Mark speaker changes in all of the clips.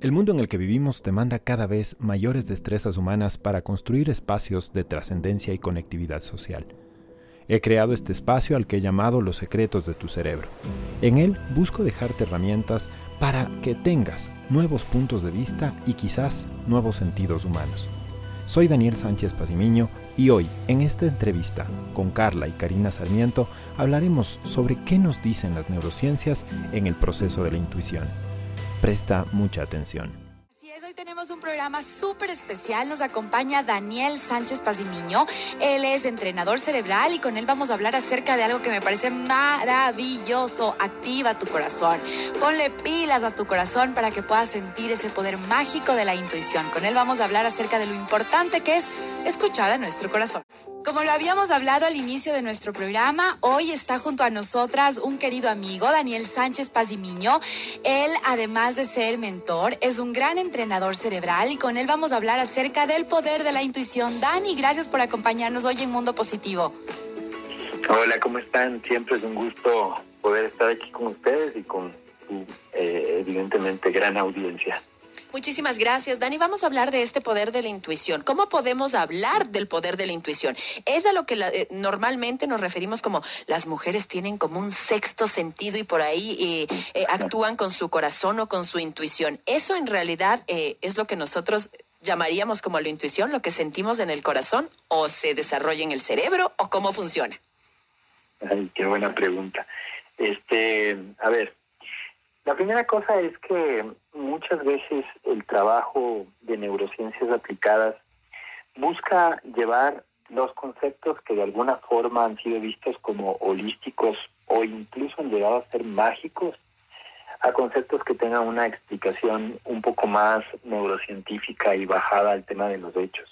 Speaker 1: El mundo en el que vivimos demanda cada vez mayores destrezas humanas para construir espacios de trascendencia y conectividad social. He creado este espacio al que he llamado Los secretos de tu cerebro. En él busco dejarte herramientas para que tengas nuevos puntos de vista y quizás nuevos sentidos humanos. Soy Daniel Sánchez Pazimiño y hoy, en esta entrevista con Carla y Karina Sarmiento, hablaremos sobre qué nos dicen las neurociencias en el proceso de la intuición. Presta mucha atención.
Speaker 2: Hoy tenemos un programa súper especial. Nos acompaña Daniel Sánchez Pazimiño. Él es entrenador cerebral y con él vamos a hablar acerca de algo que me parece maravilloso. Activa tu corazón. Ponle pilas a tu corazón para que puedas sentir ese poder mágico de la intuición. Con él vamos a hablar acerca de lo importante que es escuchar a nuestro corazón. Como lo habíamos hablado al inicio de nuestro programa, hoy está junto a nosotras un querido amigo, Daniel Sánchez Pazimiño. Él, además de ser mentor, es un gran entrenador cerebral y con él vamos a hablar acerca del poder de la intuición. Dani, gracias por acompañarnos hoy en Mundo Positivo.
Speaker 3: Hola, ¿cómo están? Siempre es un gusto poder estar aquí con ustedes y con eh, evidentemente, gran audiencia.
Speaker 4: Muchísimas gracias, Dani. Vamos a hablar de este poder de la intuición. ¿Cómo podemos hablar del poder de la intuición? Es a lo que eh, normalmente nos referimos como las mujeres tienen como un sexto sentido y por ahí eh, eh, actúan con su corazón o con su intuición. Eso en realidad es lo que nosotros llamaríamos como la intuición, lo que sentimos en el corazón o se desarrolla en el cerebro o cómo funciona.
Speaker 3: Ay, qué buena pregunta. Este, a ver, la primera cosa es que muchas veces el trabajo de neurociencias aplicadas busca llevar los conceptos que de alguna forma han sido vistos como holísticos o incluso han llegado a ser mágicos a conceptos que tengan una explicación un poco más neurocientífica y bajada al tema de los hechos.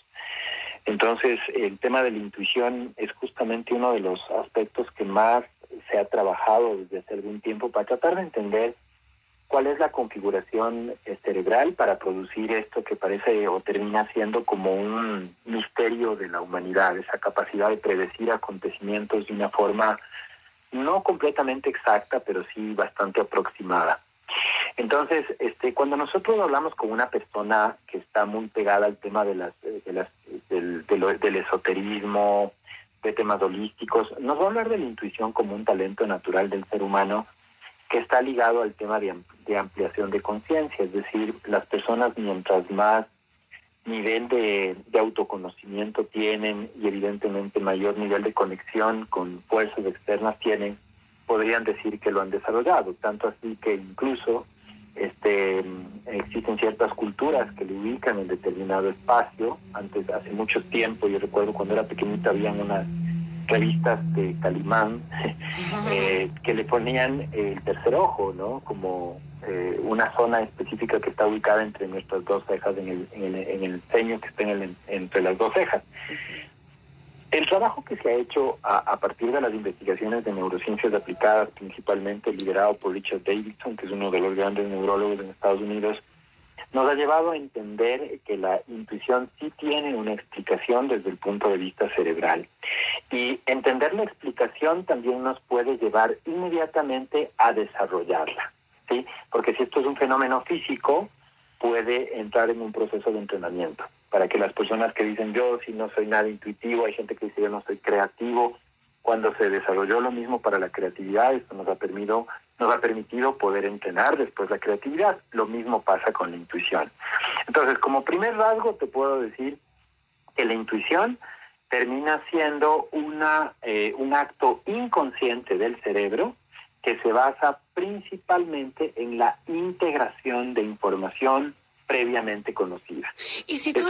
Speaker 3: Entonces, el tema de la intuición es justamente uno de los aspectos que más se ha trabajado desde hace algún tiempo para tratar de entender cuál es la configuración eh, cerebral para producir esto que parece o termina siendo como un misterio de la humanidad, esa capacidad de predecir acontecimientos de una forma no completamente exacta, pero sí bastante aproximada. Entonces, este, cuando nosotros hablamos con una persona que está muy pegada al tema de las, de las, del, del esoterismo, de temas holísticos, nos va a hablar de la intuición como un talento natural del ser humano que está ligado al tema de, ampliación de conciencia, es decir, las personas mientras más nivel de, autoconocimiento tienen y evidentemente mayor nivel de conexión con fuerzas externas tienen, podrían decir que lo han desarrollado, tanto así que incluso este existen ciertas culturas que lo ubican en determinado espacio. Antes, hace mucho tiempo, yo recuerdo cuando era pequeñita habían unas revistas de Calimán eh, que le ponían el tercer ojo, ¿no? Como eh, una zona específica que está ubicada entre nuestras dos cejas, en el, en el, ceño que está en entre las dos cejas. El trabajo que se ha hecho a, a, partir de las investigaciones de neurociencias aplicadas, principalmente liderado por Richard Davidson, que es uno de los grandes neurólogos en Estados Unidos, nos ha llevado a entender que la intuición sí tiene una explicación desde el punto de vista cerebral. Y entender la explicación también nos puede llevar inmediatamente a desarrollarla. ¿sí? Porque si esto es un fenómeno físico, puede entrar en un proceso de entrenamiento. Para que las personas que dicen yo si no soy nada intuitivo, hay gente que dice yo no soy creativo, cuando se desarrolló lo mismo para la creatividad, esto nos ha permitido, nos ha permitido poder entrenar después la creatividad. Lo mismo pasa con la intuición. Entonces, como primer rasgo, te puedo decir que la intuición termina siendo una, eh, un acto inconsciente del cerebro que se basa principalmente en la integración de información previamente conocida.
Speaker 2: Y si tú,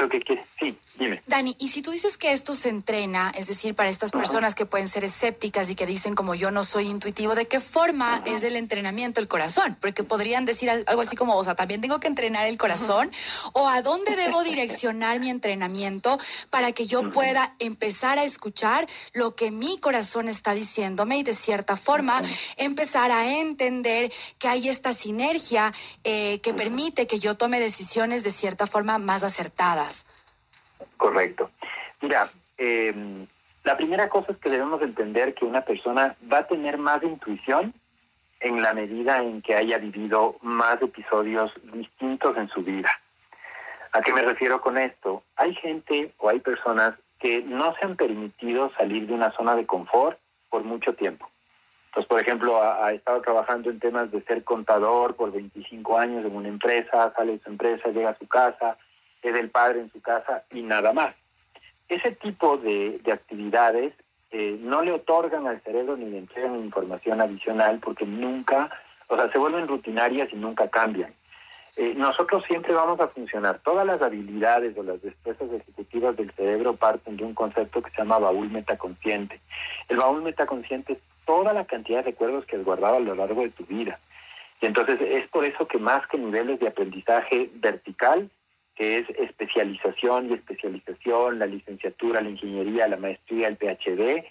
Speaker 3: sí, dime.
Speaker 2: Dani, y si tú dices que esto se entrena, es decir, para estas personas que pueden ser escépticas y que dicen como yo no soy intuitivo, ¿de qué forma es el entrenamiento el corazón? Porque podrían decir algo así como, o sea, también tengo que entrenar el corazón, o a dónde debo direccionar mi entrenamiento para que yo pueda empezar a escuchar lo que mi corazón está diciéndome y de cierta forma empezar a entender que hay esta sinergia eh, que permite que yo tome decisiones de cierta forma más acertadas.
Speaker 3: Correcto. Mira, em, la primera cosa es que debemos entender que una persona va a tener más intuición en la medida en que haya vivido más episodios distintos en su vida. ¿A qué me refiero con esto? Hay gente o hay personas que no se han permitido salir de una zona de confort por mucho tiempo. Pues, por ejemplo, ha, estado trabajando en temas de ser contador por 25 años en una empresa, sale de su empresa, llega a su casa, es el padre en su casa y nada más. Ese tipo de, actividades eh, no le otorgan al cerebro ni le entregan información adicional porque nunca, o sea, se vuelven rutinarias y nunca cambian. Eh, nosotros siempre vamos a funcionar. Todas las habilidades o las destrezas ejecutivas del cerebro parten de un concepto que se llama baúl metaconsciente. El baúl metaconsciente es toda la cantidad de recuerdos que has guardado a lo largo de tu vida. Y entonces es por eso que más que niveles de aprendizaje vertical, que es especialización y especialización, la licenciatura, la ingeniería, la maestría, el PhD,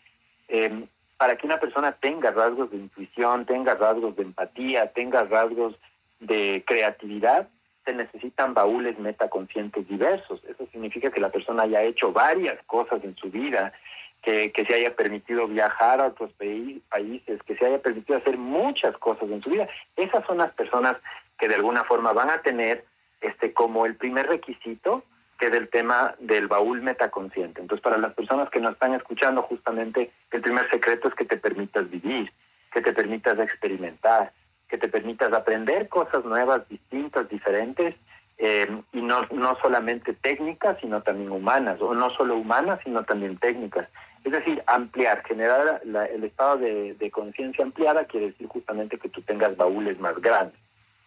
Speaker 3: em, para que una persona tenga rasgos de intuición, tenga rasgos de empatía, tenga rasgos de creatividad, se necesitan baúles metaconscientes diversos. Eso significa que la persona haya hecho varias cosas en su vida que, se haya permitido viajar a otros países, que se haya permitido hacer muchas cosas en su vida. Esas son las personas que de alguna forma van a tener este como el primer requisito que es el tema del baúl metaconsciente. Entonces, para las personas que nos están escuchando, justamente el primer secreto es que te permitas vivir, que te permitas experimentar, que te permitas aprender cosas nuevas, distintas, diferentes, eh, y no, no solamente técnicas, sino también humanas, o no solo humanas, sino también técnicas. Es decir, ampliar, generar el estado de, conciencia ampliada quiere decir justamente que tú tengas baúles más grandes.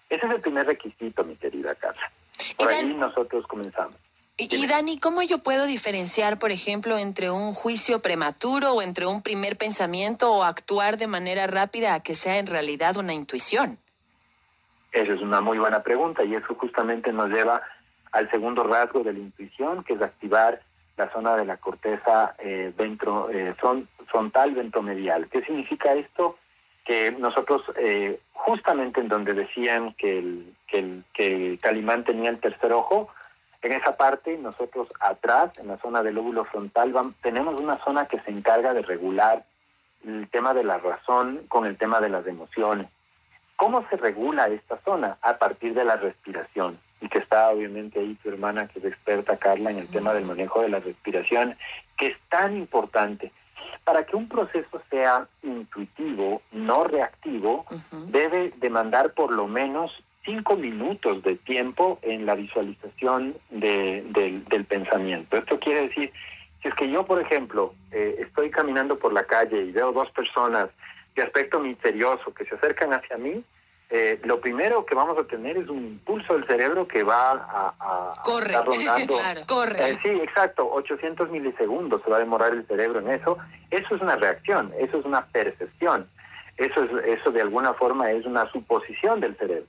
Speaker 3: Ese es el primer requisito, mi querida Carla. Por ahí nosotros comenzamos.
Speaker 4: Y, Dani, ¿cómo yo puedo diferenciar, por ejemplo, entre un juicio prematuro o entre un primer pensamiento o actuar de manera rápida a que sea en realidad una intuición?
Speaker 3: Esa es una muy buena pregunta y eso justamente nos lleva al segundo rasgo de la intuición, que es activar la zona de la corteza eh, ventro, eh, frontal ventromedial. ¿Qué significa esto? Que nosotros, eh, justamente en donde decían que el, que, el, Calimán tenía el tercer ojo, en esa parte, nosotros atrás, en la zona del lóbulo frontal, tenemos una zona que se encarga de regular el tema de la razón con el tema de las emociones. ¿Cómo se regula esta zona? A partir de la respiración y que está obviamente ahí tu hermana que es experta, Carla, en el tema del manejo de la respiración, que es tan importante. Para que un proceso sea intuitivo, no reactivo, debe demandar por lo menos cinco minutos de tiempo en la visualización del, pensamiento. Esto quiere decir, si es que yo, por ejemplo, eh, estoy caminando por la calle y veo dos personas de aspecto misterioso que se acercan hacia mí, eh, lo primero que vamos a tener es un impulso del cerebro que va a,
Speaker 4: corre. estar rondando. corre.
Speaker 3: Eh, sí, exacto, 800 milisegundos se va a demorar el cerebro en eso. Eso es una reacción, eso es una percepción, eso, es, eso de alguna forma es una suposición del cerebro.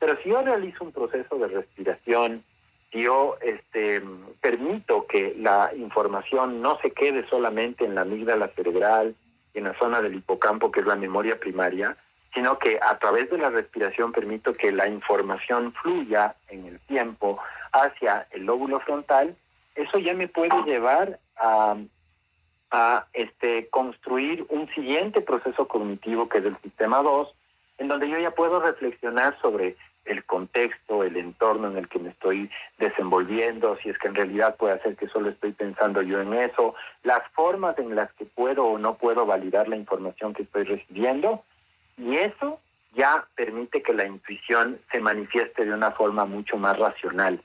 Speaker 3: Pero si yo realizo un proceso de respiración, si yo este, permito que la información no se quede solamente en la amígdala cerebral, en la zona del hipocampo, que es la memoria primaria, sino que a través de la respiración permito que la información fluya en el tiempo hacia el lóbulo frontal, eso ya me puede llevar a, este, construir un siguiente proceso cognitivo que es el sistema 2, en donde yo ya puedo reflexionar sobre el contexto, el entorno en el que me estoy desenvolviendo, si es que en realidad puede ser que solo estoy pensando yo en eso, las formas en las que puedo o no puedo validar la información que estoy recibiendo, y eso ya permite que la intuición se manifieste de una forma mucho más racional.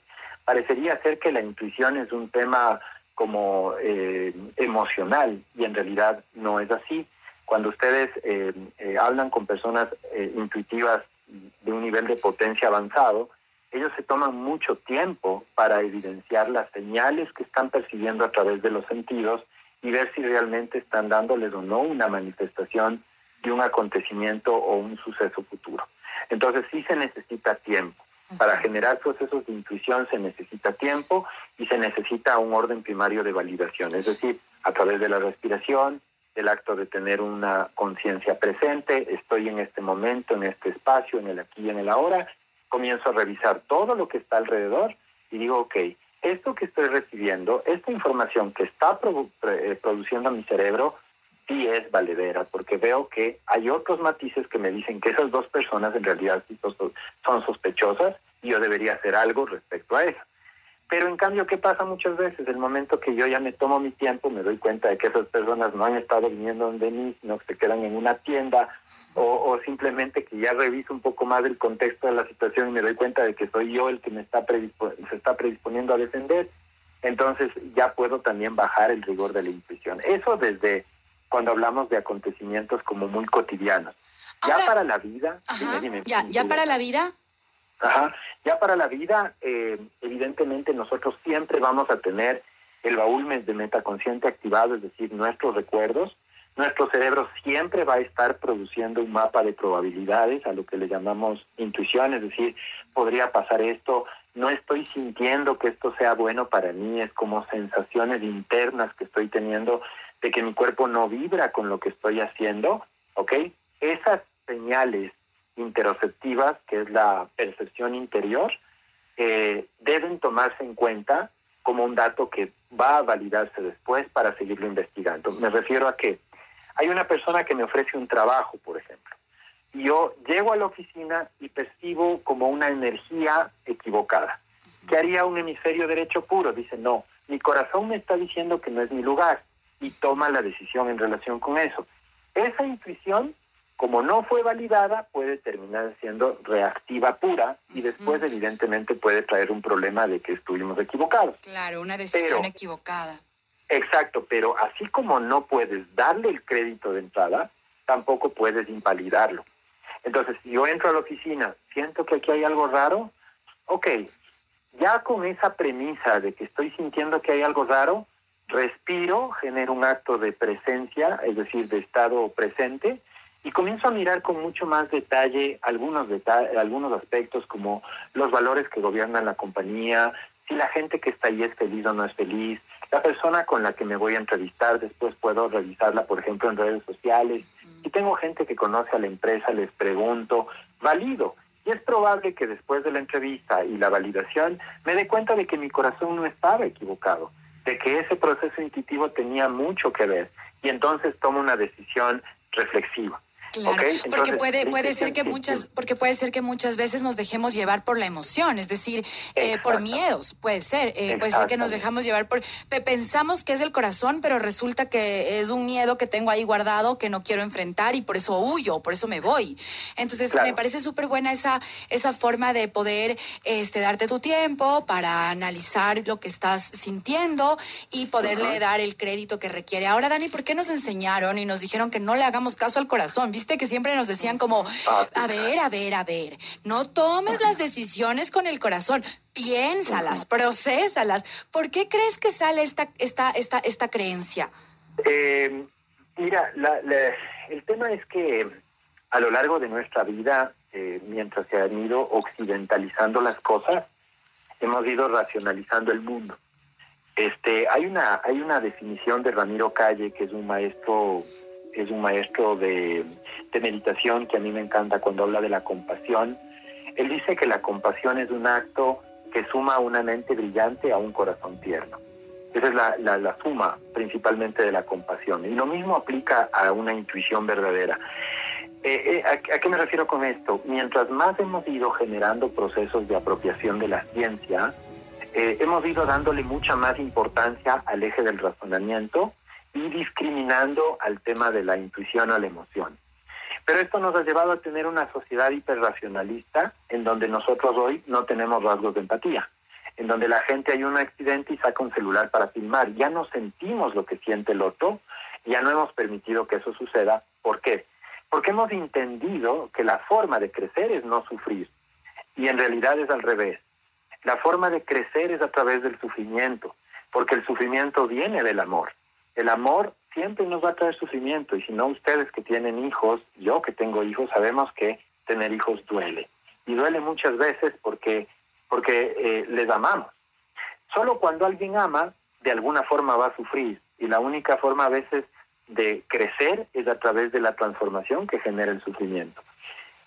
Speaker 3: Parecería ser que la intuición es un tema como eh, emocional y en realidad no es así. Cuando ustedes eh, eh, hablan con personas intuitivas de un nivel de potencia avanzado, ellos se toman mucho tiempo para evidenciar las señales que están percibiendo a través de los sentidos y ver si realmente están dándoles o no una manifestación de un acontecimiento o un suceso futuro. Entonces sí se necesita tiempo. Para generar procesos de intuición se necesita tiempo y se necesita un orden primario de validación, es decir, a través de la respiración, el acto de tener una conciencia presente, estoy en este momento, en este espacio, en el aquí y en el ahora, comienzo a revisar todo lo que está alrededor y digo, ok, esto que estoy recibiendo, esta información que está eh, produciendo mi cerebro, sí es valedera, porque veo que hay otros matices que me dicen que esas dos personas en realidad son sospechosas y yo debería hacer algo respecto a eso. Pero en cambio, ¿qué pasa muchas veces? El momento que yo ya me tomo mi tiempo, me doy cuenta de que esas personas no han estado viniendo donde mí, sino que se quedan en una tienda, o, simplemente que ya reviso un poco más el contexto de la situación y me doy cuenta de que soy yo el que me está se está predisponiendo a defender, entonces ya puedo también bajar el rigor de la intuición. Eso desde cuando hablamos de acontecimientos como muy cotidianos. ya para la vida,
Speaker 2: ya, ya para la vida.
Speaker 3: Ajá. Ya para la vida, eh, evidentemente nosotros siempre vamos a tener el baúl de metaconsciente activado, es decir, nuestros recuerdos. Nuestro cerebro siempre va a estar produciendo un mapa de probabilidades, a lo que le llamamos intuición, es decir, podría pasar esto, no estoy sintiendo que esto sea bueno para mí, es como sensaciones internas que estoy teniendo de que mi cuerpo no vibra con lo que estoy haciendo, ¿ok? Esas señales interoceptivas, que es la percepción interior, eh, deben tomarse en cuenta como un dato que va a validarse después para seguirlo investigando. Me refiero a que hay una persona que me ofrece un trabajo, por ejemplo, y yo llego a la oficina y percibo como una energía equivocada. ¿Qué haría un hemisferio derecho puro? Dice, no, mi corazón me está diciendo que no es mi lugar y toma la decisión en relación con eso. Esa intuición como no fue validada, puede terminar siendo reactiva pura y después evidentemente puede traer un problema de que estuvimos equivocados.
Speaker 2: Claro, una decisión equivocada.
Speaker 3: Exacto, pero así como no puedes darle el crédito de entrada, tampoco puedes invalidarlo. Entonces, si yo entro a la oficina, siento que aquí hay algo raro, ok, ya con esa premisa de que estoy sintiendo que hay algo raro, respiro, genero un acto de presencia, es decir, de estado presente, y comienzo a mirar con mucho más detalle algunos, algunos aspectos como los valores que gobiernan la compañía, si la gente que está ahí es feliz o no es feliz, la persona con la que me voy a entrevistar, después puedo revisarla, por ejemplo, en redes sociales. Si tengo gente que conoce a la empresa, les pregunto, valido. Y es probable que después de la entrevista y la validación me dé cuenta de que mi corazón no estaba equivocado, de que ese proceso intuitivo tenía mucho que ver. Y entonces tomo una decisión reflexiva.
Speaker 2: Claro, porque puede puede ser que muchas porque puede ser que muchas veces nos dejemos llevar por la emoción, es decir, eh, por miedos, puede ser, eh, puede ser que nos dejamos llevar por pensamos que es el corazón, pero resulta que es un miedo que tengo ahí guardado que no quiero enfrentar y por eso huyo, por eso me voy. Entonces, me parece súper buena esa esa forma de poder este darte tu tiempo para analizar lo que estás sintiendo y poderle dar el crédito que requiere. Ahora, Dani, ¿por qué nos enseñaron y nos dijeron que no le hagamos caso al corazón? Viste que siempre nos decían como, ah, a ver, a ver, a ver, no tomes las decisiones con el corazón, piénsalas, procesalas. ¿Por qué crees que sale esta, esta, esta, esta creencia?
Speaker 3: Eh, mira, el tema es que a lo largo de nuestra vida, eh, mientras se han ido occidentalizando las cosas, hemos ido racionalizando el mundo. Este, hay una, hay una definición de Ramiro Calle, que es un maestro es un maestro de, meditación que a mí me encanta cuando habla de la compasión. Él dice que la compasión es un acto que suma una mente brillante a un corazón tierno. Esa es la, suma principalmente de la compasión. Y lo mismo aplica a una intuición verdadera. Eh, eh, ¿a, qué me refiero con esto? Mientras más hemos ido generando procesos de apropiación de la ciencia, eh, hemos ido dándole mucha más importancia al eje del razonamiento y discriminando al tema de la intuición o la emoción. Pero esto nos ha llevado a tener una sociedad hiperracionalista en donde nosotros hoy no tenemos rasgos de empatía, en donde la gente hay un accidente y saca un celular para filmar. Ya no sentimos lo que siente el otro, ya no hemos permitido que eso suceda. ¿Por qué? Porque hemos entendido que la forma de crecer es no sufrir. Y en realidad es al revés. La forma de crecer es a través del sufrimiento, porque el sufrimiento viene del amor. El amor siempre nos va a traer sufrimiento y si no ustedes que tienen hijos, yo que tengo hijos, sabemos que tener hijos duele. Y duele muchas veces porque, porque eh, les amamos. Solo cuando alguien ama, de alguna forma va a sufrir. Y la única forma a veces de crecer es a través de la transformación que genera el sufrimiento.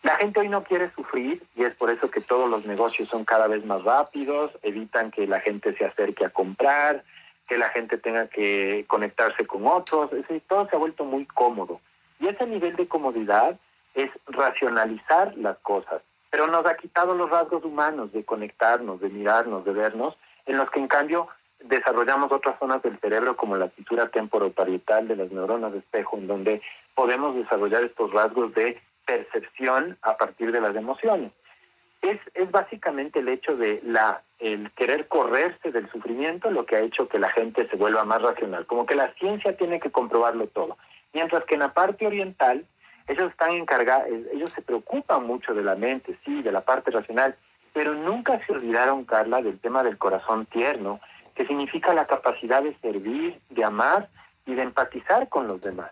Speaker 3: La gente hoy no quiere sufrir y es por eso que todos los negocios son cada vez más rápidos, evitan que la gente se acerque a comprar, que la gente tenga que conectarse con otros, es decir, todo se ha vuelto muy cómodo. Y ese nivel de comodidad es racionalizar las cosas, pero nos ha quitado los rasgos humanos de conectarnos, de mirarnos, de vernos, en los que en cambio desarrollamos otras zonas del cerebro como la fisura temporoparietal de las neuronas de espejo, en donde podemos desarrollar estos rasgos de percepción a partir de las emociones. Es, es básicamente el hecho de la el querer correrse del sufrimiento lo que ha hecho que la gente se vuelva más racional, como que la ciencia tiene que comprobarlo todo. Mientras que en la parte oriental, ellos están encargados, ellos se preocupan mucho de la mente, sí, de la parte racional, pero nunca se olvidaron, Carla, del tema del corazón tierno, que significa la capacidad de servir, de amar y de empatizar con los demás.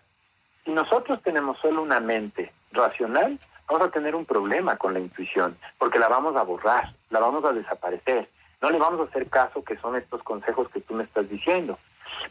Speaker 3: Si nosotros tenemos solo una mente racional, vamos a tener un problema con la intuición, porque la vamos a borrar, la vamos a desaparecer. No le vamos a hacer caso que son estos consejos que tú me estás diciendo.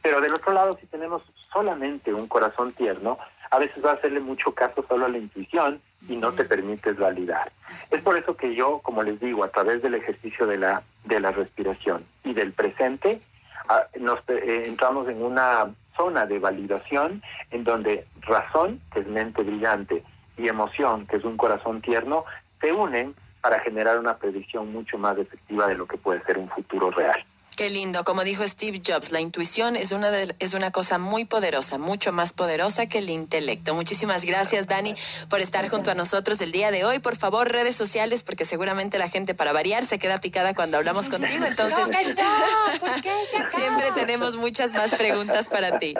Speaker 3: Pero del otro lado, si tenemos solamente un corazón tierno, a veces va a hacerle mucho caso solo a la intuición y no te permites validar. Es por eso que yo, como les digo, a través del ejercicio de la, de la respiración y del presente, ah, nos eh, entramos en una zona de validación en donde razón, que es mente brillante, y emoción, que es un corazón tierno, se unen para generar una predicción mucho más efectiva de lo que puede ser un futuro real.
Speaker 4: Qué lindo, como dijo Steve Jobs, la intuición es una es una cosa muy poderosa, mucho más poderosa que el intelecto. Muchísimas gracias, Dani, por estar junto a nosotros el día de hoy. Por favor, redes sociales, porque seguramente la gente para variar se queda picada cuando hablamos contigo. Entonces, siempre tenemos muchas más preguntas para ti.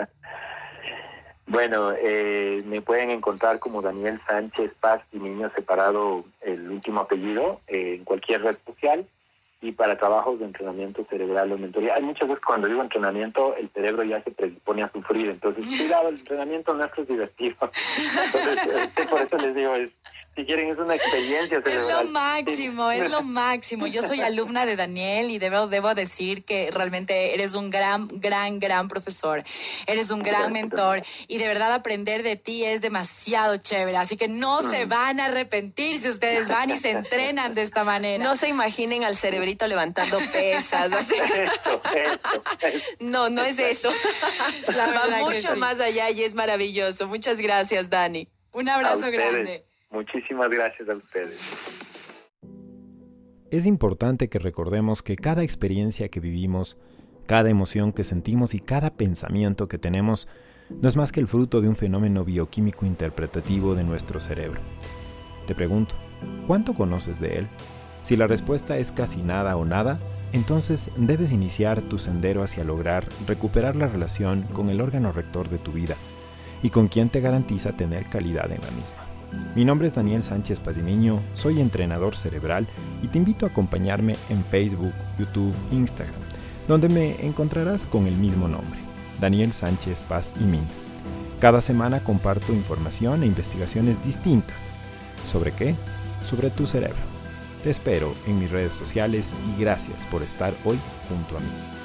Speaker 3: Bueno, eh, me pueden encontrar como Daniel Sánchez Paz y Niño Separado, el último apellido, eh, en cualquier red social y para trabajos de entrenamiento cerebral o mentoría. Hay muchas veces cuando digo entrenamiento, el cerebro ya se predispone a sufrir, entonces cuidado, el entrenamiento no es divertido. Entonces, este, por eso les digo, es si quieren, es una experiencia
Speaker 2: Es lo máximo, es lo máximo. Yo soy alumna de Daniel y debo, debo decir que realmente eres un gran, gran, gran profesor. Eres un gran mentor y de verdad aprender de ti es demasiado chévere. Así que no se mm. van a arrepentir si ustedes van y se entrenan de esta manera.
Speaker 4: No se imaginen al cerebrito levantando pesas. No, no es eso. Va mucho más allá y es maravilloso. Muchas gracias, Dani.
Speaker 2: Un abrazo grande.
Speaker 3: Muchísimas gracias a ustedes.
Speaker 1: Es importante que recordemos que cada experiencia que vivimos, cada emoción que sentimos y cada pensamiento que tenemos no es más que el fruto de un fenómeno bioquímico interpretativo de nuestro cerebro. Te pregunto, ¿cuánto conoces de él? Si la respuesta es casi nada o nada, entonces debes iniciar tu sendero hacia lograr recuperar la relación con el órgano rector de tu vida y con quien te garantiza tener calidad en la misma. Mi nombre es Daniel Sánchez Pazimiño, soy entrenador cerebral y te invito a acompañarme en Facebook, YouTube, Instagram, donde me encontrarás con el mismo nombre, Daniel Sánchez Paz y Miño. Cada semana comparto información e investigaciones distintas. ¿Sobre qué? Sobre tu cerebro. Te espero en mis redes sociales y gracias por estar hoy junto a mí.